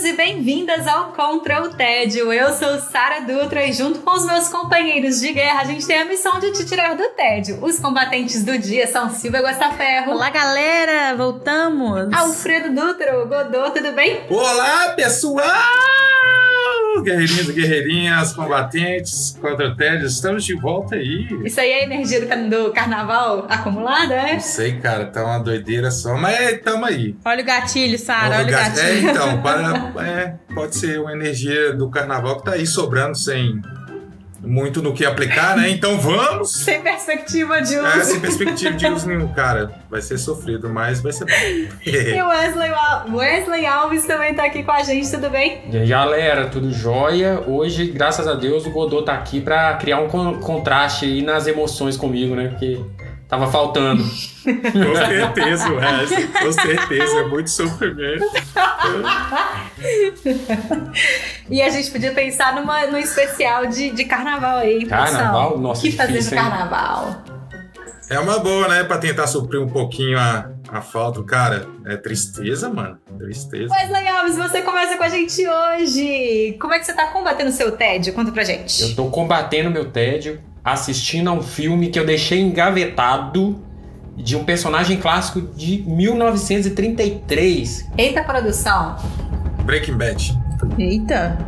Bem-vindos e bem-vindas ao Contra o Tédio. Eu sou Sara Dutra e junto com os meus companheiros de guerra, a gente tem a missão de te tirar do tédio. Os combatentes do dia são Silvia Gostaferro. Olá, galera! Voltamos! Alfredo Dutra, Godô, tudo bem? Olá, pessoal! Guerreirinhos e guerreirinhas, combatentes, contra o tédio, estamos de volta aí. Isso aí é a energia do, carnaval acumulada, é? Não sei, cara, tá uma doideira só, mas tamo aí. Olha o gatilho, Sara, olha o ga- gatilho. É, então, para, é, pode ser uma energia do carnaval que tá aí sobrando sem muito no que aplicar, né? Então vamos! Sem perspectiva de uso. É, sem perspectiva de uso nenhum, cara. Vai ser sofrido, mas vai ser bom. E o Wesley, Al- Wesley Alves também tá aqui com a gente, tudo bem? E aí, galera, tudo jóia? Hoje, graças a Deus, o Godot tá aqui pra criar um con- contraste aí nas emoções comigo, né? Porque tava faltando. Com certeza, Wesley. Com certeza, é muito sofrimento. E a gente podia pensar numa, num especial de, de carnaval aí. Carnaval? Nossa, O que fazer no difícil, hein? carnaval? É uma boa, né? Pra tentar suprir um pouquinho a, a falta. Cara, é tristeza, mano. Tristeza. Wesley Alves, você começa com a gente hoje. Como é que você tá combatendo o seu tédio? Conta pra gente. Eu tô combatendo meu tédio assistindo a um filme que eu deixei engavetado de um personagem clássico de 1933. Eita, produção. Breaking Bad. Eita!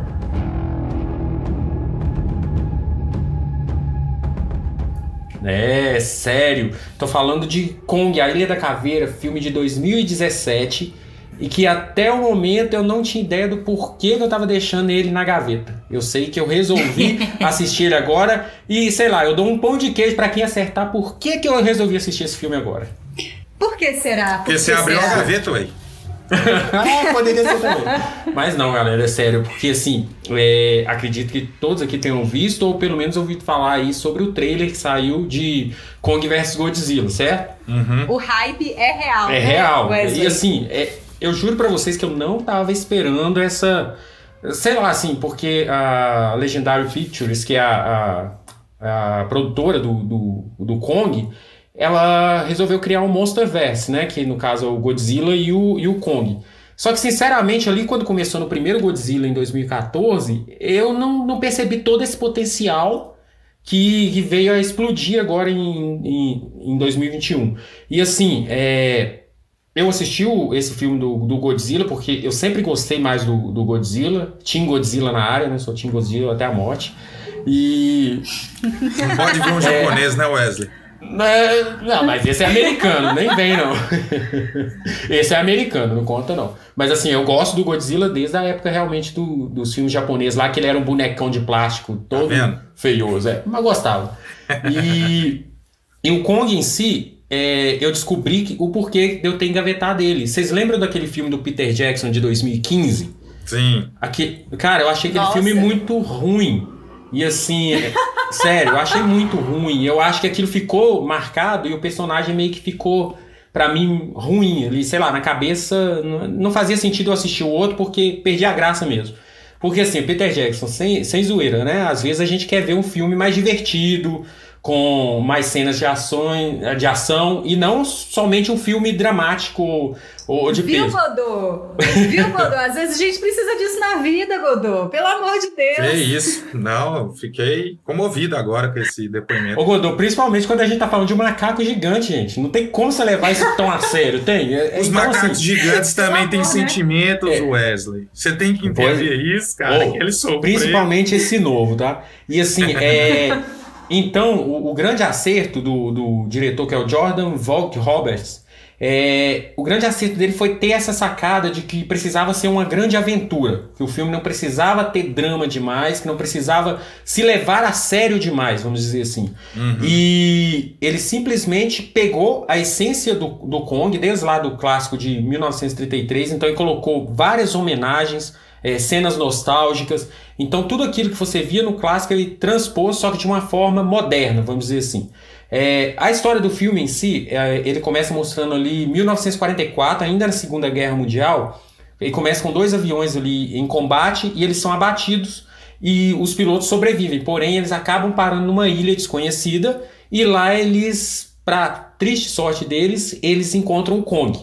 É, sério. Tô falando de Kong, a Ilha da Caveira, filme de 2017, e que até o momento eu não tinha ideia do porquê que eu tava deixando ele na gaveta. Eu sei que eu resolvi assistir ele agora, e sei lá, eu dou um pão de queijo pra quem acertar por que, que eu resolvi assistir esse filme agora. Por que será? Por Porque que você abriu será? uma gaveta, ué. ah, poderia ser também. Mas não, galera, é sério, porque assim, é, acredito que todos aqui tenham visto, ou pelo menos ouvido falar aí sobre o trailer que saiu de Kong vs Godzilla, certo? Uhum. O hype é real. É né, real. Wesley? E assim, é, eu juro pra vocês que eu não tava esperando essa. Sei lá, assim, porque a Legendary Pictures, que é a, a, a produtora do, do, do Kong, ela resolveu criar um Monsterverse, né? Que no caso é o Godzilla e o, e o Kong. Só que, sinceramente, ali quando começou no primeiro Godzilla em 2014, eu não, não percebi todo esse potencial que, que veio a explodir agora em, em, em 2021. E assim, é, eu assisti o- esse filme do, do Godzilla porque eu sempre gostei mais do, do Godzilla. Team Godzilla na área, né? Sou Team Godzilla até a morte. E. Não pode ver um japonês, né, Wesley? É, Não, mas esse é americano, nem vem não. Esse é americano, não conta não. Mas assim, eu gosto do Godzilla desde a época realmente do- dos filmes japoneses lá, que ele era um bonecão de plástico todo vendo? feioso, é. Mas gostava. E, e o Kong em si, é, eu descobri que- o porquê de eu ter engavetado ele. Vocês lembram daquele filme do Peter Jackson de 2015? Sim. Aqui, cara, eu achei aquele Nossa. filme muito ruim. E assim, é- sério, eu achei muito ruim. Eu acho que aquilo ficou marcado e o personagem meio que ficou, pra mim, ruim. Ali, sei lá, na cabeça, não, fazia sentido eu assistir o outro porque perdi a graça mesmo. Porque assim, o Peter Jackson, sem, sem zoeira, né? Às vezes a gente quer ver um filme mais divertido, com mais cenas de, ações, de ação, e não somente um filme dramático ou de Viu, peso. Godô? Viu, Godô? Às vezes a gente precisa disso na vida, Godô. Pelo amor de Que Deus. isso? Não, eu fiquei comovido agora com esse depoimento. Ô, Godô, principalmente quando a gente tá falando de um macaco gigante, gente. Não tem como você levar isso tão a sério, tem? É- é- Os então, macacos assim, gigantes também têm né? sentimentos, É. Wesley. Você tem que entender isso, cara. Ô, que eles sofreram. Principalmente esse novo, tá? E assim, é. Então, o, o grande acerto do, do diretor, que é o Jordan Vogt Roberts, é, o grande acerto dele foi ter essa sacada de que precisava ser uma grande aventura. Que o filme não precisava ter drama demais, que não precisava se levar a sério demais, vamos dizer assim. Uhum. E ele simplesmente pegou a essência do, do Kong, desde lá do clássico de 1933, então ele colocou várias homenagens, é, cenas nostálgicas. Então tudo aquilo que você via no clássico ele transpôs, só que de uma forma moderna, vamos dizer assim. É, a história do filme em si, é, ele começa mostrando ali 1944, ainda na Segunda Guerra Mundial. Ele começa com dois aviões ali em combate e eles são abatidos e os pilotos sobrevivem. Porém, eles acabam parando numa ilha desconhecida e lá eles, para triste sorte deles, eles encontram o Kong.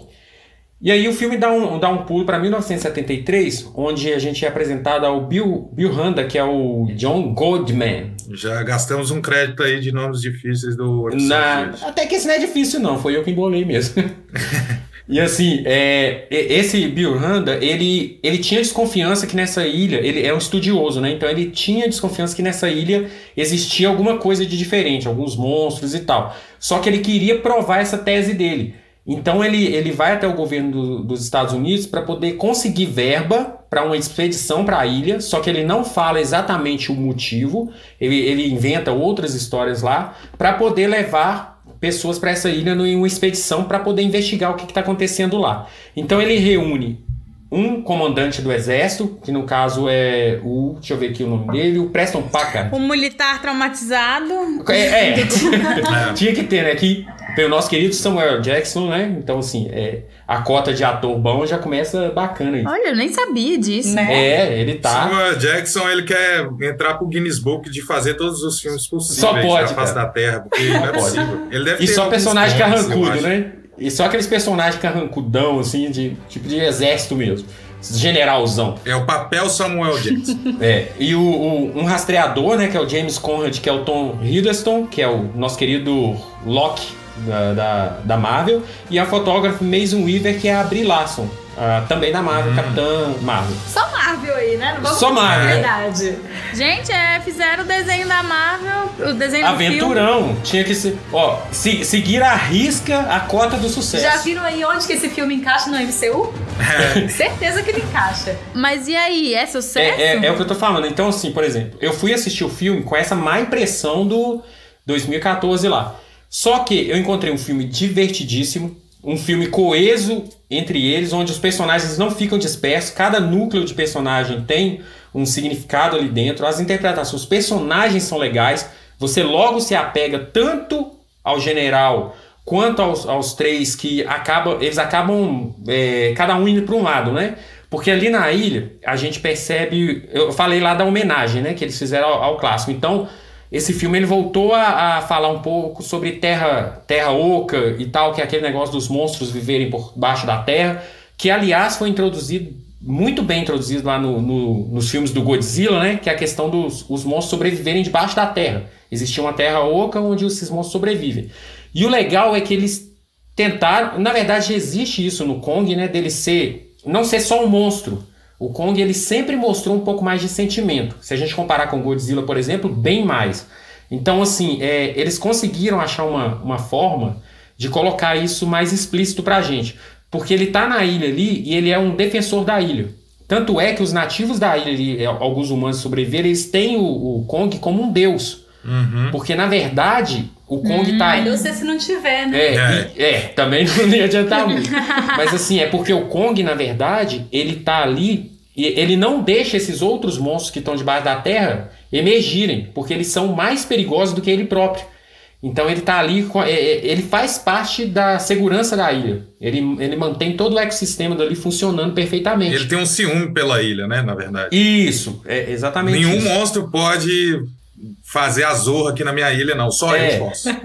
E aí o filme dá um, dá um pulo para 1973, onde a gente é apresentado ao Bill, Bill Handa, que é o John Goldman. Já gastamos um crédito aí de nomes difíceis do Na, Até que esse não é difícil não, foi eu que embolei mesmo. e assim, é, esse Bill Handa, ele, ele tinha desconfiança que nessa ilha, ele é um estudioso, né? Então ele tinha desconfiança que nessa ilha existia alguma coisa de diferente, alguns monstros e tal. Só que ele queria provar essa tese dele. Então ele, ele vai até o governo do, dos Estados Unidos para poder conseguir verba para uma expedição para a ilha, só que ele não fala exatamente o motivo, ele, ele inventa outras histórias lá para poder levar pessoas para essa ilha em uma expedição para poder investigar o que está acontecendo lá. Então ele reúne um comandante do exército, que no caso é o. Deixa eu ver aqui o nome dele, o Preston Packard. Um militar traumatizado. É, é. tinha que ter, né? Que pelo nosso querido Samuel Jackson, né? Então, assim, é, a cota de ator bom já começa bacana aí. Olha, eu nem sabia disso. Né? É, ele tá. Samuel Jackson, ele quer entrar pro Guinness Book de fazer todos os filmes possíveis só pode, na face da Terra, porque não é possível. Ele deve e só personagem carrancudo, né? E só aqueles personagens carrancudão, assim, de tipo de exército mesmo. Generalzão. É o papel Samuel Jackson. é. E o, o, um rastreador, né, que é o James Conrad, que é o Tom Hiddleston, que é o nosso querido Locke da, da, da Marvel. E a fotógrafa Mason Weaver, que é a Brie Larson. Uh, também da Marvel, hum. Capitã Marvel. Só Marvel aí, né? Não vamos Só Marvel. É verdade. Gente, é, fizeram o desenho da Marvel, o desenho Aventurão. do filme. Tinha que ser. Ó, se, seguir a risca a cota do sucesso. Já viram aí onde que esse filme encaixa no MCU? É. Certeza que ele encaixa. Mas e aí, é sucesso? É, é, é o que eu tô falando. Então, assim, por exemplo, eu fui assistir o filme com essa má impressão do 2014 lá. Só que eu encontrei um filme divertidíssimo, um filme coeso entre eles, onde os personagens não ficam dispersos, cada núcleo de personagem tem um significado ali dentro, as interpretações, os personagens são legais, você logo se apega tanto ao general quanto aos, aos três que acaba, eles acabam é, cada um indo para um lado, né? Porque ali na ilha a gente percebe, eu falei lá da homenagem, né, que eles fizeram ao, ao clássico. Então esse filme ele voltou a, a, falar um pouco sobre terra, terra oca e tal, que é aquele negócio dos monstros viverem por baixo da terra, que aliás foi introduzido, muito bem introduzido lá no, no, nos filmes do Godzilla, né? Que é a questão dos os monstros sobreviverem debaixo da terra. Existia uma terra oca onde esses monstros sobrevivem. E o legal é que eles tentaram, na verdade existe isso no Kong, né? Dele ser, não ser só um monstro, o Kong ele sempre mostrou um pouco mais de sentimento. Se a gente comparar com Godzilla, por exemplo, bem mais. Então, assim, é, eles conseguiram achar uma, uma forma de colocar isso mais explícito pra gente. Porque ele tá na ilha ali e ele é um defensor da ilha. Tanto é que os nativos da ilha, ali, é, alguns humanos sobreviveram, eles têm o, o Kong como um deus. Uhum. Porque, na verdade, o Kong hum, tá aí. Mas se não tiver, né? É, é. E, é também não ia adiantar muito. Mas assim, é porque o Kong, na verdade, ele tá ali e ele não deixa esses outros monstros que estão debaixo da terra emergirem, porque eles são mais perigosos do que ele próprio. Então ele tá ali, é, é, ele faz parte da segurança da ilha. Ele, ele mantém todo o ecossistema dali funcionando perfeitamente. Ele tem um ciúme pela ilha, né? Na verdade. Isso, é exatamente. Nenhum isso. monstro pode fazer a zorra aqui na minha ilha, não. Só é. eu posso.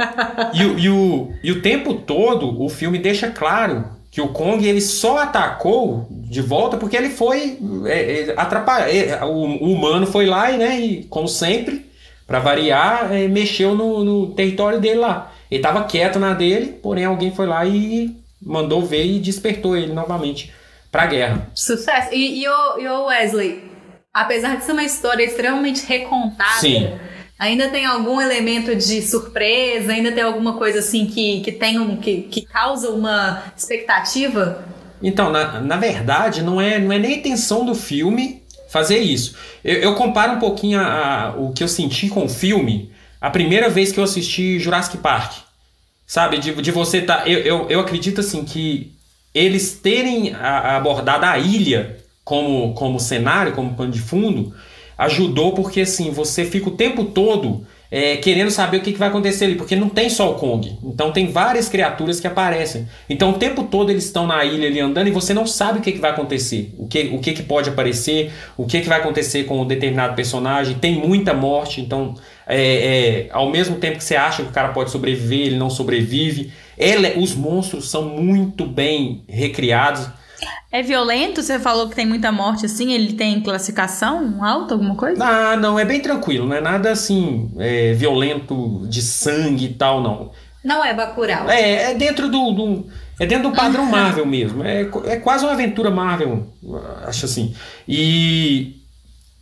E, e, o, e o tempo todo o filme deixa claro que o Kong ele só atacou de volta porque ele foi é, é, atrapalhar. É, o, o, humano foi lá e, né, e como sempre, para variar, é, mexeu no, no, território dele lá. Ele estava quieto na dele, porém alguém foi lá e mandou ver e despertou ele novamente para a guerra. Sucesso. E, e, o, e o Wesley, apesar de ser uma história extremamente recontada. Sim Ainda tem algum elemento de surpresa? Ainda tem alguma coisa assim que, que, tem um, que, que causa uma expectativa? Então, na, na verdade, não é, não é nem a intenção do filme fazer isso. Eu, eu comparo um pouquinho a, a, o que eu senti com o filme a primeira vez que eu assisti Jurassic Park. Sabe? De, de você tá. Eu, eu, eu acredito assim que eles terem a, abordado a ilha como, como cenário, como pano de fundo, ajudou porque assim, você fica o tempo todo é, querendo saber o que, que, vai acontecer ali, porque não tem só o Kong. Então tem várias criaturas que aparecem. Então o tempo todo eles estão na ilha ali andando e você não sabe o que, que vai acontecer, o que, o que, que pode aparecer, o que, que vai acontecer com um determinado personagem. Tem muita morte, então é, é, ao mesmo tempo que você acha que o cara pode sobreviver, ele não sobrevive. Ele, os monstros são muito bem recriados. É violento? Você falou que tem muita morte assim. Ele tem classificação alta, alguma coisa? Ah, não, é bem tranquilo. Não é nada assim é, violento de sangue e tal, não. Não é Bacurau. É, é dentro do, do é dentro do padrão Marvel mesmo. É, é quase uma aventura Marvel, acho assim. E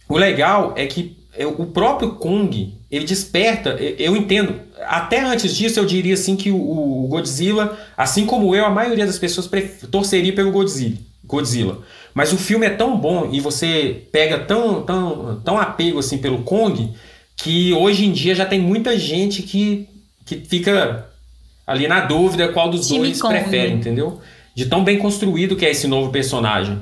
o legal é que o próprio Kong, ele desperta, eu entendo, até antes disso eu diria assim que o Godzilla, assim como eu, a maioria das pessoas torceria pelo Godzilla. Godzilla. Mas o filme é tão bom e você pega tão, tão, tão apego assim pelo Kong que hoje em dia já tem muita gente que, que fica ali na dúvida qual dos Time dois Kong. prefere, entendeu? De tão bem construído que é esse novo personagem.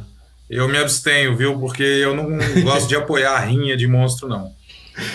Eu me abstenho, viu? Porque eu não gosto de apoiar a rinha de monstro, não.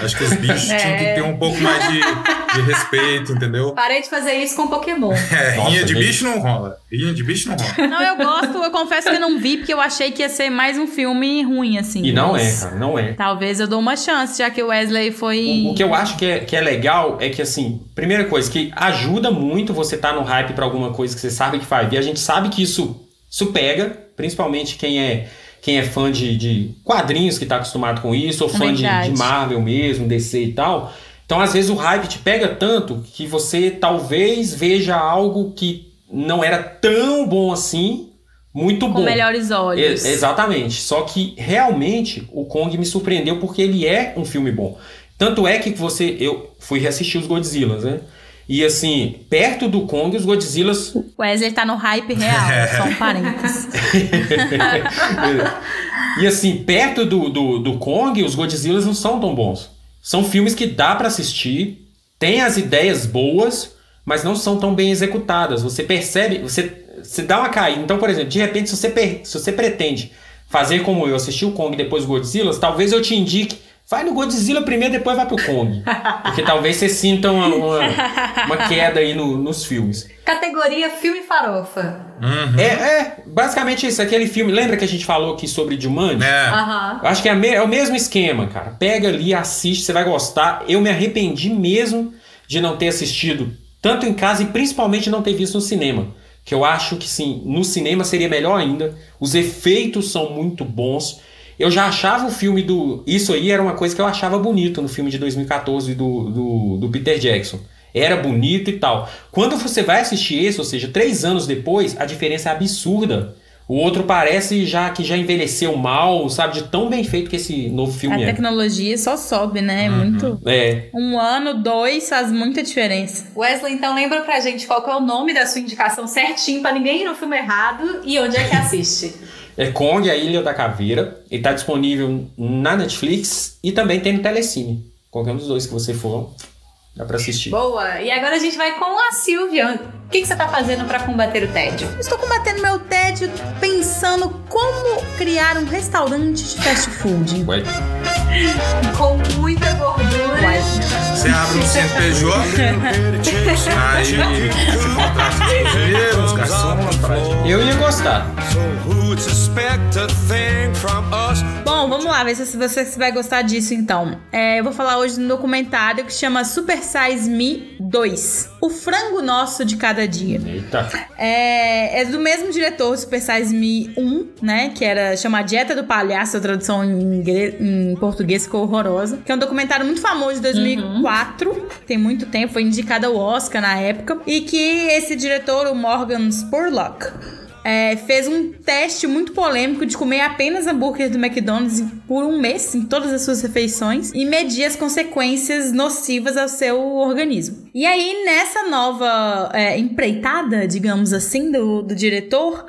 Acho que os bichos é. tinham que ter um pouco mais de, de respeito, entendeu? Parei de fazer isso com Pokémon. É, Nossa, rinha de bicho não rola. Rinha de bicho não rola. Não, eu gosto, eu confesso que não vi, porque eu achei que ia ser mais um filme ruim, assim. E não é, cara, não é. Talvez eu dou uma chance, já que o Wesley foi. O, o que eu acho que é, que é legal é que, assim, primeira coisa, que ajuda muito você estar tá no hype para alguma coisa que você sabe que vai vir. A gente sabe que isso, isso pega, principalmente quem é quem é fã de, de quadrinhos que está acostumado com isso, ou fã de, de, Marvel mesmo, DC e tal. Então, às vezes, o hype te pega tanto que você talvez veja algo que não era tão bom assim, muito com bom. Com melhores olhos. É, exatamente. Só que realmente o Kong me surpreendeu porque ele é um filme bom. Tanto é que você. Eu fui reassistir os Godzillas, né? E assim, perto do Kong, os Godzillas. O Wesley tá no hype real, só um parênteses. e assim, perto do, do, do Kong, os Godzillas não são tão bons. São filmes que dá para assistir, tem as ideias boas, mas não são tão bem executadas. Você percebe, você, você dá uma caída. Então, por exemplo, de repente, se você, se você pretende fazer como eu, assistir o Kong e depois os Godzillas, talvez eu te indique Vai no Godzilla primeiro, depois vai pro Kong. Porque talvez você sinta uma, uma, uma queda aí no, nos filmes. Categoria filme farofa. Uhum. É, é, basicamente isso. Aquele filme. Lembra que a gente falou aqui sobre Jumanji? É. Uhum. Eu acho que é, me, é o mesmo esquema, cara. Pega ali, assiste, você vai gostar. Eu me arrependi mesmo de não ter assistido tanto em casa e principalmente não ter visto no cinema. Que eu acho que sim, no cinema seria melhor ainda. Os efeitos são muito bons. Eu já achava o filme do. Isso aí era uma coisa que eu achava bonito no filme de 2014 do, do, do Peter Jackson. Era bonito e tal. Quando você vai assistir esse, ou seja, três anos depois, a diferença é absurda. O outro parece já que já envelheceu mal, sabe? De tão bem feito que esse novo filme a é. A tecnologia só sobe, né? Uhum. Muito. É. Um ano, dois faz muita diferença. Wesley, então lembra pra gente qual é o nome da sua indicação certinho pra ninguém ir no filme errado e onde é que assiste. É Kong, a Ilha da Caveira. Ele está disponível na Netflix e também tem no Telecine. Qualquer um dos dois que você for, dá para assistir. Boa! E agora a gente vai com a Silvia. O que, que você está fazendo para combater o tédio? Estou combatendo meu tédio pensando como criar um restaurante de fast food. Ué. Com muita gordura. Ué. Você abre um CNPJ, aí você contrata os cozinheiros, os garçons, Eu ia gostar. Bom, vamos lá, ver se você vai gostar disso então. É, eu vou falar hoje de um documentário que chama Super Size Me 2. O frango nosso de cada dia. Eita. É, é do mesmo diretor Super Size Me 1, né? Que era chama Dieta do Palhaço, a tradução em, em português ficou horrorosa. Que é um documentário muito famoso de 2004. Uhum. Tem muito tempo, foi indicado ao Oscar na época. E que esse diretor, o Morgan Spurlock, é, fez um teste muito polêmico de comer apenas hambúrguer do McDonald's por um mês em todas as suas refeições e medir as consequências nocivas ao seu organismo. E aí, nessa nova é, empreitada, digamos assim, do, do diretor,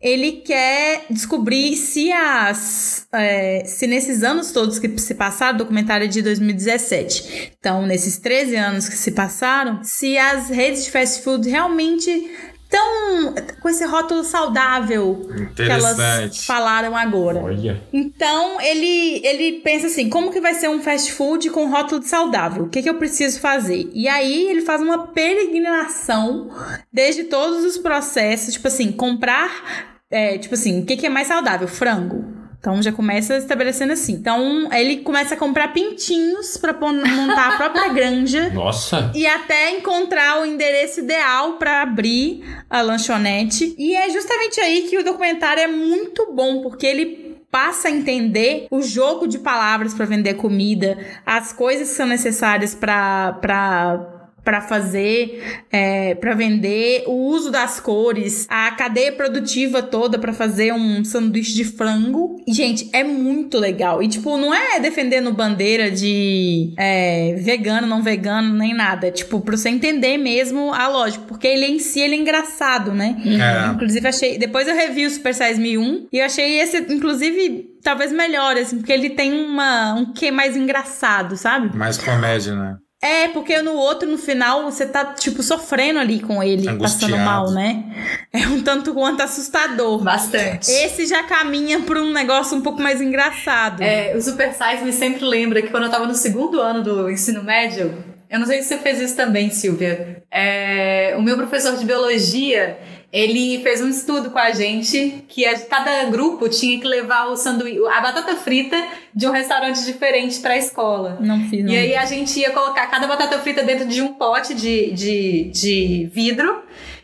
ele quer descobrir se as. É, se nesses anos todos que se passaram, o documentário é de 2017. Então, nesses 13 anos que se passaram, se as redes de fast food realmente tão. com esse rótulo saudável que elas falaram agora. Olha. Então ele, ele pensa assim: como que vai ser um fast food com rótulo de saudável? O que, que eu preciso fazer? E aí ele faz uma peregrinação desde todos os processos, tipo assim, comprar. É, tipo assim, o que, que é mais saudável? Frango. Então já começa estabelecendo assim. Então ele começa a comprar pintinhos para montar a própria granja. Nossa! E até encontrar o endereço ideal para abrir a lanchonete. E é justamente aí que o documentário é muito bom, porque ele passa a entender o jogo de palavras para vender comida, as coisas que são necessárias para para fazer, é, para vender, o uso das cores, a cadeia produtiva toda para fazer um sanduíche de frango. E, gente, é muito legal. E, tipo, não é defendendo bandeira de é, vegano, não vegano, nem nada. É, tipo, pra você entender mesmo a lógica. Porque ele em si, ele é engraçado, né? É. Inclusive, achei... Depois eu revi o Super Size Me 1 e eu achei esse, inclusive, talvez melhor, assim. Porque ele tem uma, um quê mais engraçado, sabe? Mais comédia, né? É, porque no outro, no final, você tá, tipo, sofrendo ali com ele, Angustiado. passando mal, né? É um tanto quanto assustador. Bastante. Esse já caminha pra um negócio um pouco mais engraçado. É, o Super Size me sempre lembra que quando eu tava no segundo ano do ensino médio, eu não sei se você fez isso também, Silvia. É, o meu professor de biologia, ele fez um estudo com a gente que cada grupo tinha que levar o sanduíche, a batata frita de um restaurante diferente para a escola. Não fiz. Não. E aí a gente ia colocar cada batata frita dentro de um pote de, de, de vidro.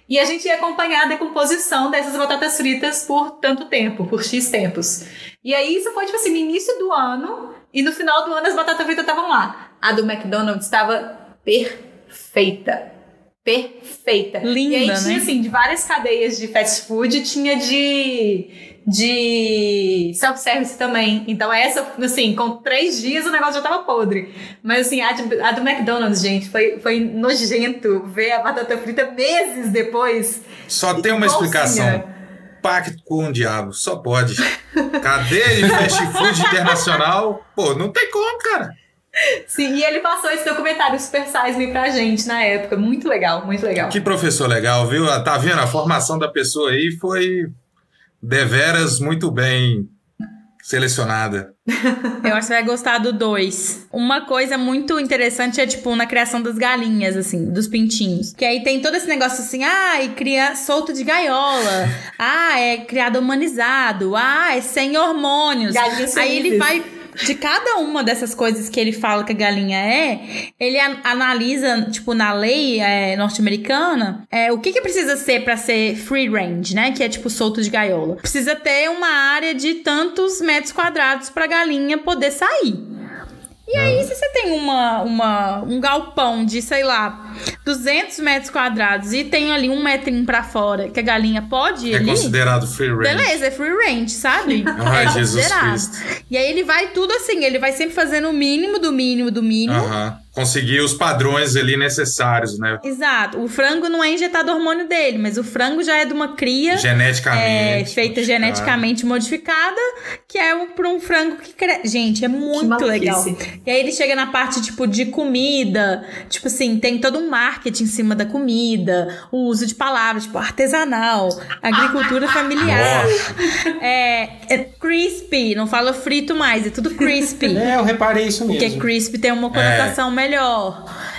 E a gente ia acompanhar a decomposição dessas batatas fritas por tanto tempo, por X tempos. E aí isso foi, tipo assim, no início do ano, e no final do ano as batatas fritas estavam lá. A do McDonald's estava perfeita perfeita. Linda, e aí né? tinha, assim, de várias cadeias de fast food, tinha de de self-service também. Então essa, assim, com três dias o negócio já tava podre. Mas assim, a, de, a do McDonald's, gente, foi, foi nojento ver a batata frita meses depois. Só tem uma explicação. Pacto com o diabo, só pode. Cadeia de fast food internacional, pô, não tem como, cara. Sim, e ele passou esse documentário Super Size Me pra gente na época. Muito legal, muito legal. Que professor legal, viu? Tá vendo? A formação da pessoa aí foi deveras muito bem selecionada. Eu acho que você vai gostar do 2. Uma coisa muito interessante é, tipo, na criação das galinhas, assim, dos pintinhos. Que aí tem todo esse negócio assim, ah, e cria solto de gaiola. ah, é criado humanizado. Ah, é sem hormônios. Galinhas aí ele vai de cada uma dessas coisas que ele fala que a galinha é, ele analisa, tipo, na lei é, norte-americana, é, o que, que precisa ser para ser free range, né? Que é tipo solto de gaiola. Precisa ter uma área de tantos metros quadrados pra galinha poder sair. E aí, se você tem uma, uma, um galpão de, sei lá, 200 metros quadrados e tem ali um metrinho pra fora que a galinha pode ir É ali, considerado free range. Beleza, é free range, sabe? Ai, é Jesus. Cristo. E aí ele vai tudo assim, ele vai sempre fazendo o mínimo do mínimo do mínimo. Aham. Conseguir os padrões ali necessários, né? Exato. O frango não é injetado hormônio dele, mas o frango já é de uma cria Geneticamente. é, feita modificado. geneticamente modificada, que é um, pra um frango que cresce. Gente, é muito legal. E aí ele chega na parte, tipo, de comida. Tipo assim, tem todo um marketing em cima da comida, o uso de palavras, tipo, artesanal, agricultura familiar. É, é crispy, não fala frito mais, é tudo crispy. É, eu reparei isso mesmo. Porque crispy tem uma conotação melhor.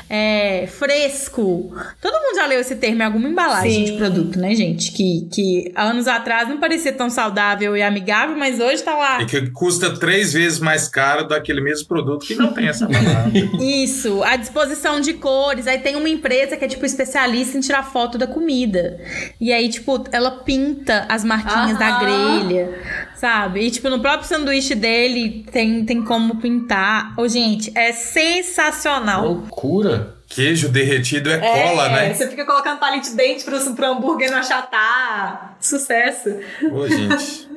É, fresco. Todo mundo já leu esse termo em alguma embalagem Sim. de produto, né, gente? Que, que há anos atrás não parecia tão saudável e amigável, mas hoje tá lá. E que custa três vezes mais caro daquele mesmo produto que não tem essa palavra. Isso, a disposição de cores. Aí tem uma empresa que é, tipo, especialista em tirar foto da comida. E aí, tipo, ela pinta as marquinhas da grelha, sabe? E, tipo, no próprio sanduíche dele tem, tem como pintar. Ô, gente, é sensacional. Loucura. Queijo derretido é cola, né? Você fica colocando palito de dente pro, pro hambúrguer não achatar. Sucesso. Ô, gente.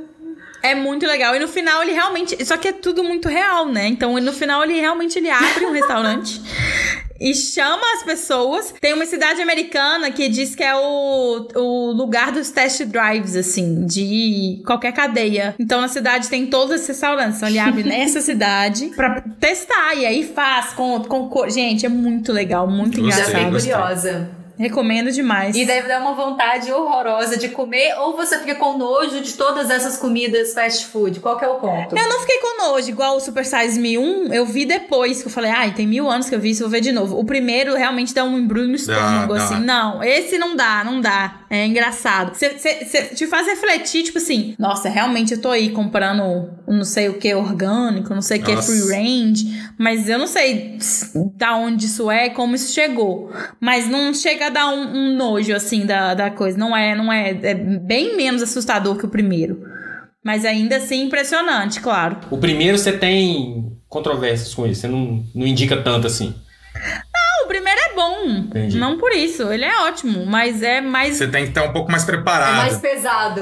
É muito legal. E no final ele realmente. Só que é tudo muito real, né? Então no final ele realmente ele abre um restaurante. E chama as pessoas. Tem uma cidade americana que diz que é o, o lugar dos test drives, assim, de qualquer cadeia. Então na cidade tem todos esses restaurantes. Então ele abre nessa cidade pra testar. E aí faz com, com cor. Gente, é muito legal, muito Gostei, Já engraçado. gostei. curiosa. Recomendo demais. E deve dar uma vontade horrorosa de comer, ou você fica com nojo de todas essas comidas fast food? Qual que é o ponto? Eu não fiquei com nojo, igual o Super Size Me 1, eu vi depois, que eu falei, ai, tem mil anos que eu vi isso, vou ver de novo. O primeiro realmente dá um embrulho no estômago, dá. assim. Não, esse não dá, não dá. É engraçado. Cê, cê, cê te faz refletir, tipo assim, nossa, realmente eu tô aí comprando um não sei o que orgânico, não sei o que Nossa. free range, mas eu não sei da onde isso é, como isso chegou. Mas não chega dar um, um nojo, assim, da, da coisa. Não é, não é. É bem menos assustador que o primeiro. Mas ainda assim impressionante, claro. O primeiro você tem controvérsias com isso, você não, não indica tanto assim. Não, o primeiro é bom. Entendi. Não por isso. Ele é ótimo, mas é mais. Você tem que estar um pouco mais É preparado. mais pesado.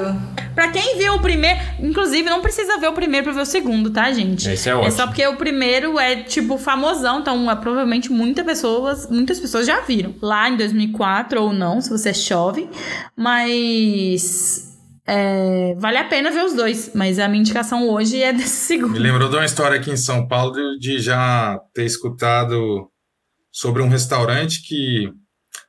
Pra quem viu o primeiro. Inclusive, não precisa ver o primeiro pra ver o segundo, tá, gente? Esse é ótimo. só porque o primeiro é, tipo, famosão. Então, é, provavelmente muitas pessoas, muitas pessoas já viram. Lá em 2004 ou não, se você é jovem. Mas. é, vale a pena ver os dois. Mas a minha indicação hoje é desse segundo. Me lembrou de uma história aqui em São Paulo de já ter escutado sobre um restaurante que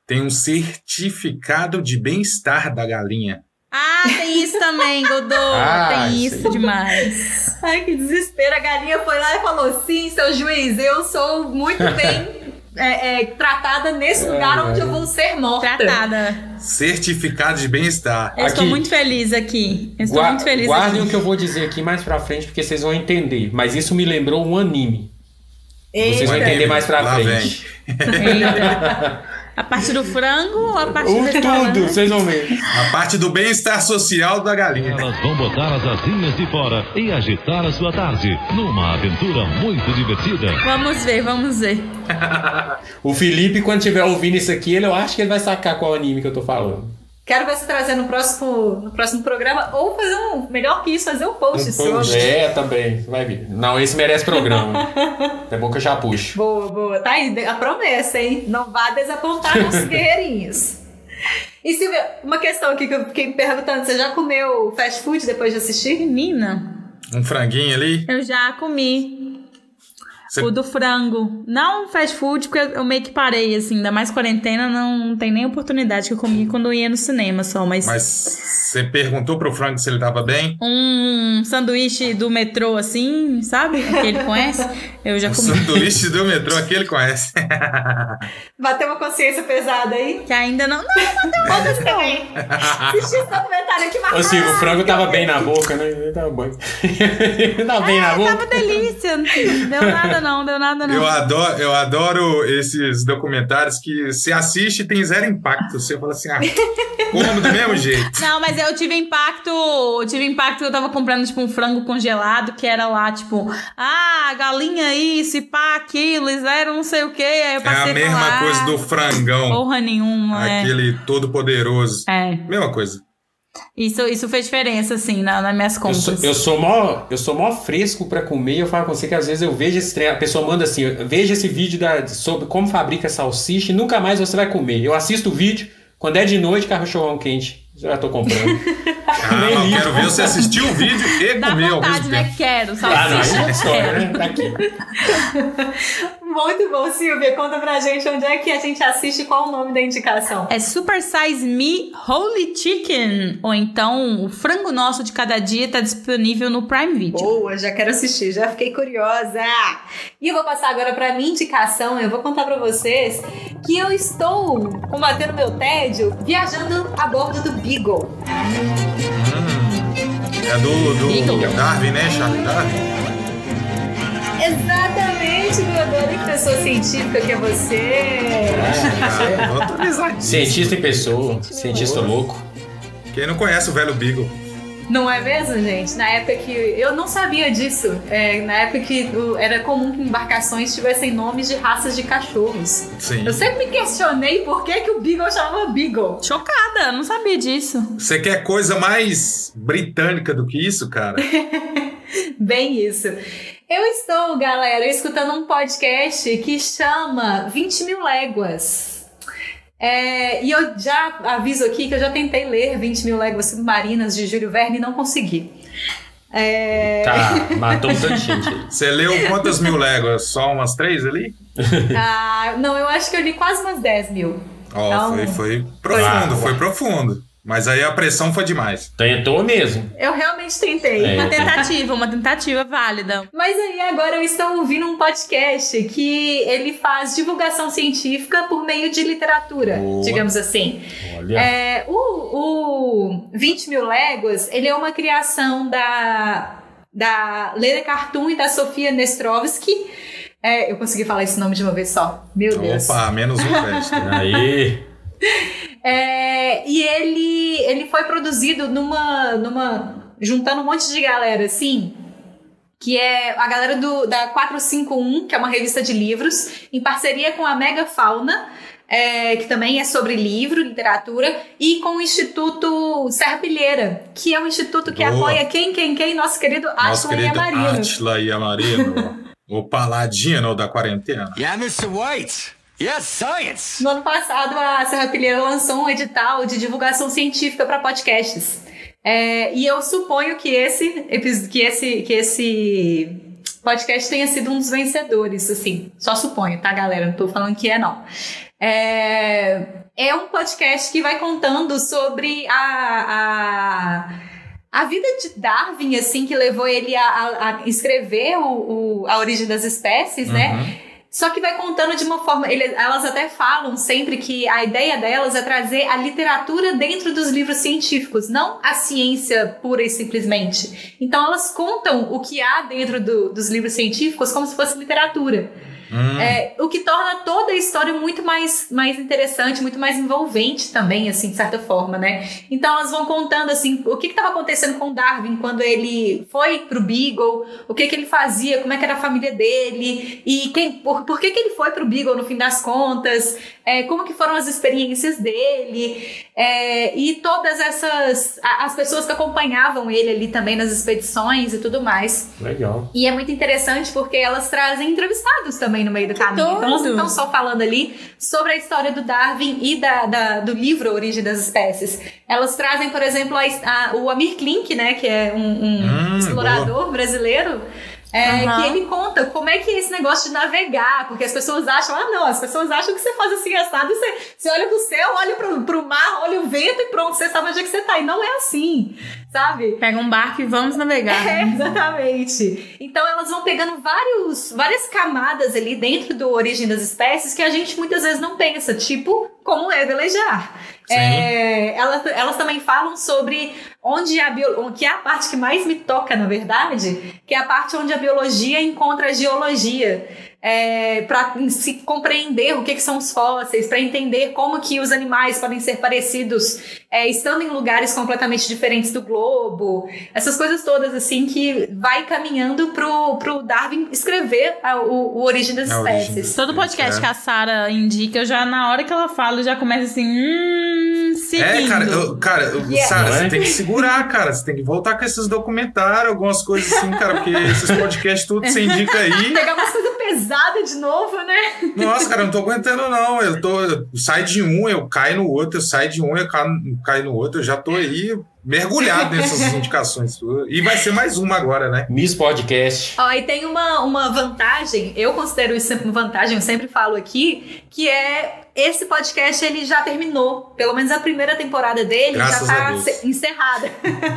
tem um certificado de bem-estar da galinha. Ah, tem isso também, Godô. Ah, tem isso aí. demais. Ai, que desespero. A galinha foi lá e falou: sim, seu juiz, eu sou muito bem é, é, tratada nesse lugar onde eu vou ser morta. Tratada. Certificado de bem-estar. Eu estou Aqui. muito feliz aqui. Eu estou Gua- muito feliz Guardem aqui. o que eu vou dizer aqui mais pra frente, porque vocês vão entender. Mas isso me lembrou um anime. Vocês vão Eita. entender mais pra Lá frente. Eita. A parte do frango ou a parte do O restaurante? tudo, vocês vão ver. A parte do bem-estar social da galinha. Elas vão botar as asinhas de fora e agitar a sua tarde numa aventura muito divertida. Vamos ver, vamos ver. O Felipe, quando estiver ouvindo isso aqui, ele, eu acho que ele vai sacar qual anime que eu tô falando. Quero ver você trazer no próximo, no próximo programa ou fazer um. Melhor que isso, fazer um post Um sobre. post. É, também. Vai vir. Não, esse merece programa. É bom que eu já puxo. Boa, boa. Tá aí a promessa, hein? Não vá desapontar nossos guerreirinhos. E Silvia, uma questão aqui que eu fiquei me perguntando: você já comeu fast food depois de assistir? Menina, Um franguinho ali. eu já comi Você- o do frango. Não fast food, porque eu meio que parei, assim. Ainda mais quarentena, não, não tem nem oportunidade que eu comi quando eu ia no cinema só. Mas, Mas você perguntou pro Frank se ele tava bem? um sanduíche do metrô, assim, sabe? Que ele conhece. Eu já O comi. sanduíche do metrô aqui ele conhece. Bateu uma consciência pesada aí? Que ainda não. Não, não deu nada, não. Assisti esse documentário aqui, mas. Ô, Silvio, o frango tava bem na boca, né? Ele tava bom. Ele tava bem na Tava boca. delícia. Não deu nada, não. Deu nada, não. Eu adoro, eu adoro esses documentários que se assiste e tem zero impacto. Você fala assim, ah, como do mesmo jeito. Não, mas eu tive impacto. Eu tive impacto que eu tava comprando, tipo, um frango congelado, que era lá, tipo, ah, galinha isso e pá, aquilo, zero não sei o quê. Aí eu É passei a pra mesma lá. coisa do frangão. Porra nenhuma, é. Aquele todo poderoso. É. Mesma coisa. Isso, isso fez diferença, assim, na, nas minhas Eu contas. sou, eu sou mó, eu sou mó fresco pra comer. Eu falo com você que às vezes eu vejo esse trem, a pessoa manda assim, veja esse vídeo da, sobre como fabrica salsicha e nunca mais você vai comer. Eu assisto o vídeo, quando é de noite, cachorrão quente. Já tô comprando. Ah, não, ligo. quero ver você assistir o vídeo e Dá comer ao vontade, né? tempo. Quero, Ah, não, é salsicha, história, quero. né? Tá aqui. Muito bom, Silvia. Conta pra gente onde é que a gente assiste e qual o nome da indicação. É Super Size Me Holy Chicken. Ou então, o frango nosso de cada dia tá disponível no Prime Video. Boa, já quero assistir, já fiquei curiosa. E eu vou passar agora pra minha indicação. Eu vou contar pra vocês que eu estou combatendo meu tédio viajando a bordo do Beagle. É do, do Eagle. Darwin, né, Charles Darwin? Exatamente, meu adoro que pessoa científica que é você. Ah, tô atualizadinho. Cientista em pessoa, cientista louco. Quem não conhece o velho Beagle? Não é mesmo, gente? Na época que. Eu não sabia disso. É, na época que era comum que embarcações tivessem nomes de raças de cachorros. Sim. Eu sempre me questionei por que, que o Beagle chamava Beagle. Chocada, não sabia disso. Você quer coisa mais britânica do que isso, cara? Bem isso. Eu estou, galera, escutando um podcast que chama 20 mil léguas. É, e eu já aviso aqui que eu já tentei ler 20 mil léguas submarinas de Júlio Verne e não consegui. É, Tá, matou um aí. Você leu quantas mil léguas? Só umas três ali? ah, não, eu acho que eu li quase umas 10 mil. Ó, Então, foi, foi profundo, foi- foi profundo. Mas aí a pressão foi demais. Tentou mesmo. Eu realmente tentei. É. Uma tentativa, uma tentativa válida. Mas aí agora eu estou ouvindo um podcast que ele faz divulgação científica por meio de literatura, Boa. digamos assim. Olha. É, o, o 20 mil léguas, ele é uma criação da, da Lena Cartoon e da Sofia Nestrovsky. É, eu consegui falar esse nome de uma vez só. Meu Deus. Opa, menos um crédito. Aí. É, e ele, ele foi produzido numa, numa. juntando um monte de galera, assim. Que é a galera do, da 451, que é uma revista de livros, em parceria com a Mega Fauna, é, que também é sobre livro, literatura, e com o Instituto Serrapilheira, que é um instituto que Boa. apoia quem, quem, quem? Nosso querido Nosso Atila querido Yamarino. Atila Yamarino. o paladino da quarentena. Yeah, Mr. White. Yes, science. No ano passado, a Serrapilheira lançou um edital de divulgação científica para podcasts. É, e eu suponho que esse, que, esse, que esse podcast tenha sido um dos vencedores, assim. Só suponho, tá, galera? Não tô falando que é, não. É, é um podcast que vai contando sobre a, a, a vida de Darwin, assim, que levou ele a, a- a escrever o, o- a origem das espécies, né? Só que vai contando de uma forma. ele- elas até falam sempre que a ideia delas é trazer a literatura dentro dos livros científicos, não a ciência pura e simplesmente. Então elas contam o que há dentro do- dos livros científicos como se fosse literatura. Hum, É, o que torna toda a história muito mais, mais interessante, muito mais envolvente também, assim, de certa forma, né? Então elas vão contando, assim, o que estava acontecendo com Darwin quando ele foi pro Beagle, o que que ele fazia, como é que era a família dele, e quem, por, por que que ele foi pro Beagle no fim das contas, é, como que foram as experiências dele, é, e todas essas, as pessoas que acompanhavam ele ali também nas expedições e tudo mais. Legal. E é muito interessante porque elas trazem entrevistados também no meio do caminho. Então não estão só falando ali sobre a história do Darwin e da, da- do livro Origem das Espécies. Elas trazem, por exemplo, a, a- o Amir Klink, né, que é um, um Hum, explorador brasileiro. É, Aham. Que ele conta como é que é esse negócio de navegar, porque as pessoas acham, ah, não, as pessoas acham que você faz assim assado, você, você olha pro céu, olha pro, pro mar, olha o vento e pronto, você sabe onde é que você tá. E não é assim, sabe? Pega um barco e vamos navegar. É, exatamente. Então elas vão pegando vários, várias camadas ali dentro do Origem das Espécies que a gente muitas vezes não pensa, tipo como é velejar. É, elas, elas também falam sobre onde a bio, que é a parte que mais me toca, na verdade, que é a parte onde a biologia encontra a geologia. É, para se compreender o que, que são os fósseis, para entender como que os animais podem ser parecidos é, estando em lugares completamente diferentes do globo, essas coisas todas assim que vai caminhando pro, pro Darwin escrever a, o, o origem das A origem espécies. das- Todo podcast É. que a Sara indica, eu já, na hora que ela fala, eu já começa assim, hum, seguindo. É, cara, eu, cara, eu- Yeah. Sara, Não é? você tem que segurar, cara. Você tem que voltar com esses documentários, algumas coisas assim, cara, porque esses podcasts tudo você indica aí. Pegar umas coisas pesadas de novo, né? Nossa, cara, eu não tô aguentando, não. Eu tô. Eu saio de um, eu caio no outro, eu saio de um, eu caio, caio no outro. Eu já tô aí mergulhado nessas indicações suas. E vai ser mais uma agora, né? Miss Podcast. Ó, e tem uma, uma vantagem, eu considero isso sempre uma vantagem, eu sempre falo aqui, que é esse podcast ele já terminou. Pelo menos a primeira temporada dele Graças já tá se- encerrada.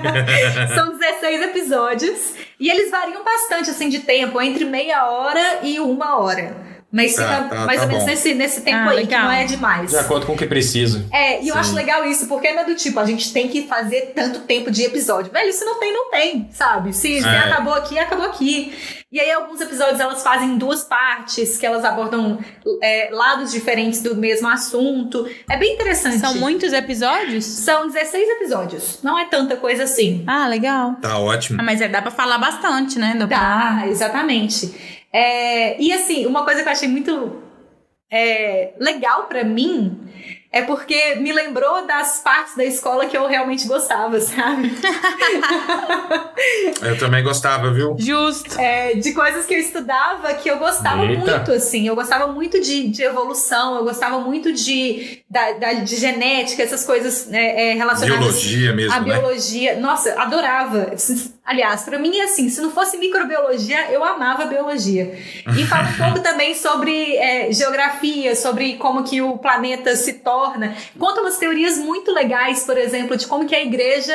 São 16 episódios e eles variam bastante assim de tempo, entre meia hora e uma hora. Mas Tá, fica tá, mais tá ou menos nesse, nesse tempo Ah, aí, legal. que não é demais. De acordo com o que precisa. É, e eu Sim. acho legal isso, porque não é do tipo, a gente tem que fazer tanto tempo de episódio. Velho, se não tem, não tem, sabe? Se, se É. acabou aqui, acabou aqui. E aí, alguns episódios elas fazem duas partes, que elas abordam é, lados diferentes do mesmo assunto. É bem interessante. São muitos episódios? São 16 episódios. Não é tanta coisa assim. Ah, legal. Tá ótimo. Ah, mas é, dá pra falar bastante, né? Dá pra- Tá, exatamente. É, e assim, uma coisa que eu achei muito é, legal pra mim é porque me lembrou das partes da escola que eu realmente gostava, sabe? Eu também gostava, viu? Justo. É, de coisas que eu estudava que eu gostava Eita. muito, assim. Eu gostava muito de, de evolução, eu gostava muito de, da, da- de genética, essas coisas é, é, relacionadas Biologia mesmo, a né? biologia. Nossa, adorava. Aliás, para mim é assim, se não fosse microbiologia, eu amava biologia. E fala um pouco também sobre é, geografia, sobre como que o planeta se torna. Conta umas teorias muito legais, por exemplo, de como que a igreja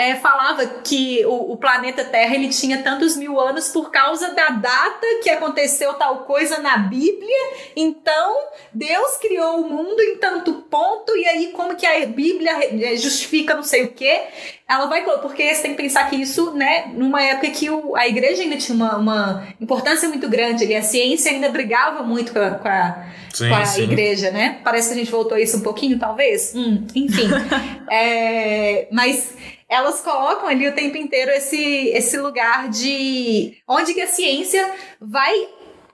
é, falava que o, o, planeta Terra ele tinha tantos mil anos por causa da data que aconteceu tal coisa na Bíblia. Então, Deus criou o mundo em tanto ponto, e aí como que a Bíblia é, justifica não sei o quê ela vai. Porque você tem que pensar que isso, né, numa época que o, a igreja ainda tinha uma, uma importância muito grande ali, a ciência ainda brigava muito com a, com a, sim, com a igreja, né? Parece que a gente voltou a isso um pouquinho, talvez. Hum, enfim. é, mas elas colocam ali o tempo inteiro esse, esse lugar de onde que a ciência vai